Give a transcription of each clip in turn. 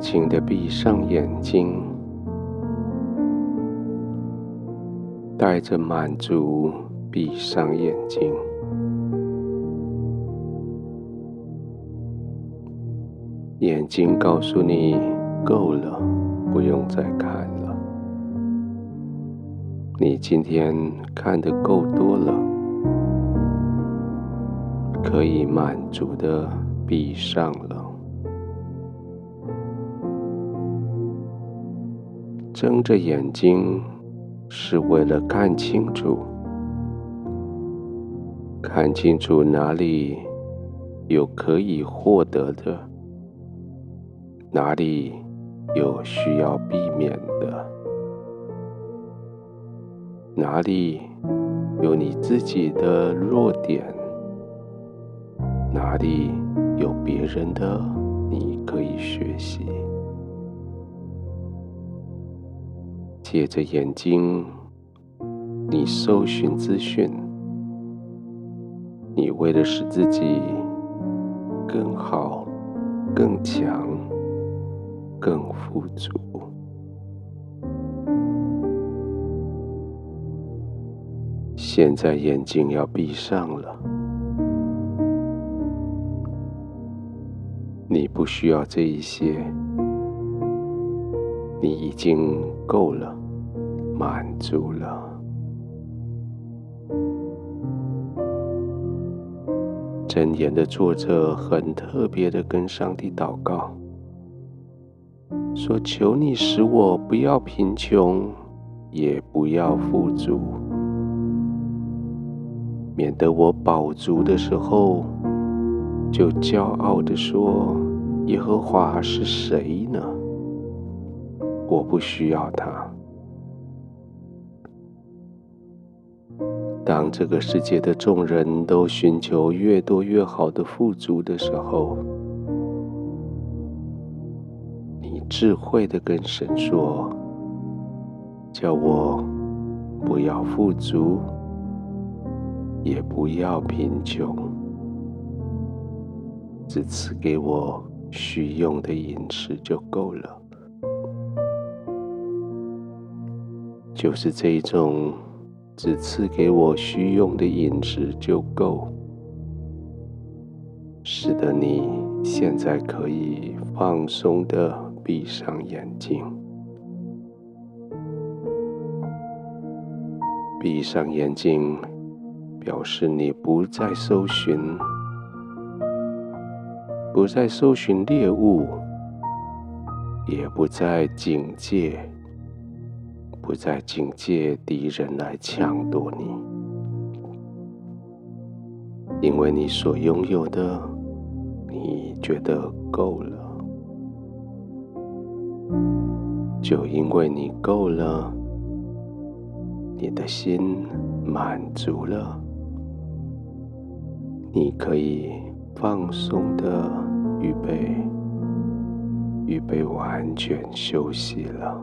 轻的闭上眼睛，带着满足闭上眼睛。眼睛告诉你够了，不用再看了。你今天看的够多了，可以满足的闭上了。睁着眼睛是为了看清楚，看清楚哪里有可以获得的，哪里有需要避免的，哪里有你自己的弱点，哪里有别人的你可以学习。借着眼睛，你搜寻资讯，你为了使自己更好、更强、更富足。现在眼睛要闭上了，你不需要这一些，你已经够了。满足了。箴言的作者很特别的跟上帝祷告，说：“求你使我不要贫穷，也不要富足，免得我饱足的时候，就骄傲的说：耶和华是谁呢？我不需要他。”当这个世界的众人都寻求越多越好的富足的时候，你智慧的跟神说：“叫我不要富足，也不要贫穷，只赐给我需用的饮食就够了。”就是这一种。只赐给我需用的饮食就够，使得你现在可以放松的闭上眼睛。闭上眼睛，表示你不再搜寻，不再搜寻猎物，也不再警戒。不再警戒敌人来抢夺你，因为你所拥有的，你觉得够了。就因为你够了，你的心满足了，你可以放松的预备，预备完全休息了。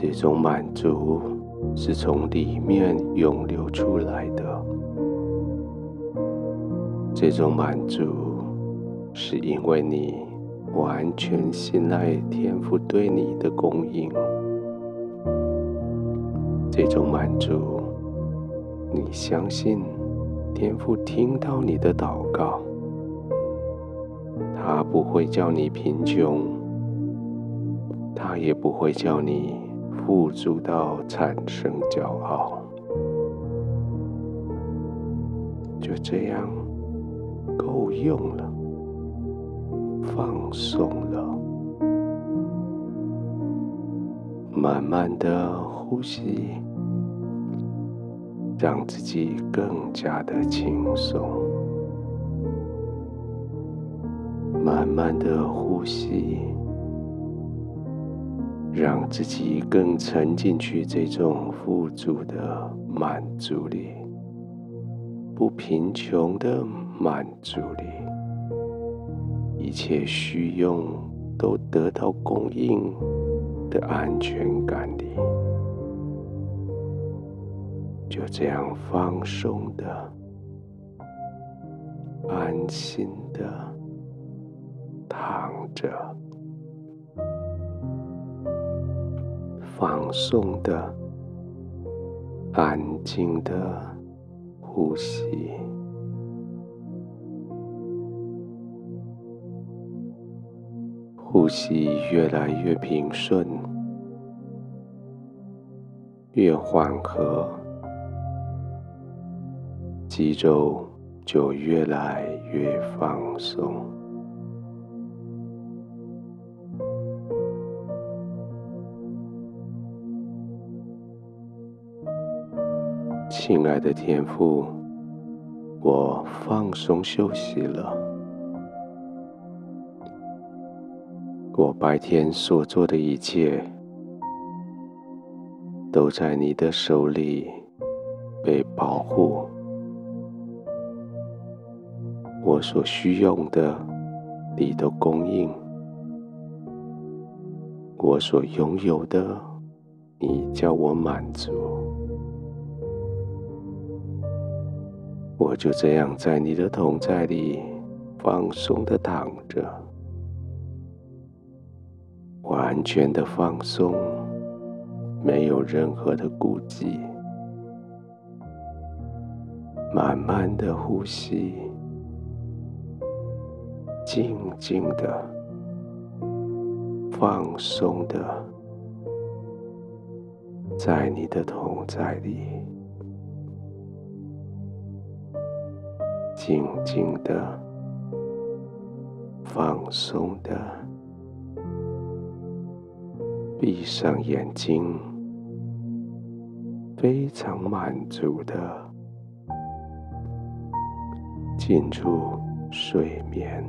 这种满足是从里面涌流出来的。这种满足是因为你完全信赖天父对你的供应。这种满足，你相信天父听到你的祷告，他不会叫你贫穷，他也不会叫你。富足到产生骄傲，就这样够用了，放松了，慢慢的呼吸，让自己更加的轻松，慢慢的呼吸。让自己更沉进去这种富足的满足里，不贫穷的满足里，一切需用都得到供应的安全感里，就这样放松的、安心的躺着，放松的、安静的呼吸，呼吸越来越平顺，越缓和，肌肉就越来越放松。亲爱的天父，我放松休息了。我白天所做的一切，都在你的手里被保护。我所需用的，你都供应；我所拥有的，你叫我满足。我就这样在你的同在里放松的躺着，完全的放松，没有任何的顾忌，慢慢的呼吸，静静的，放松的，在你的同在里。静静的，放松的，闭上眼睛，非常满足的进入睡眠。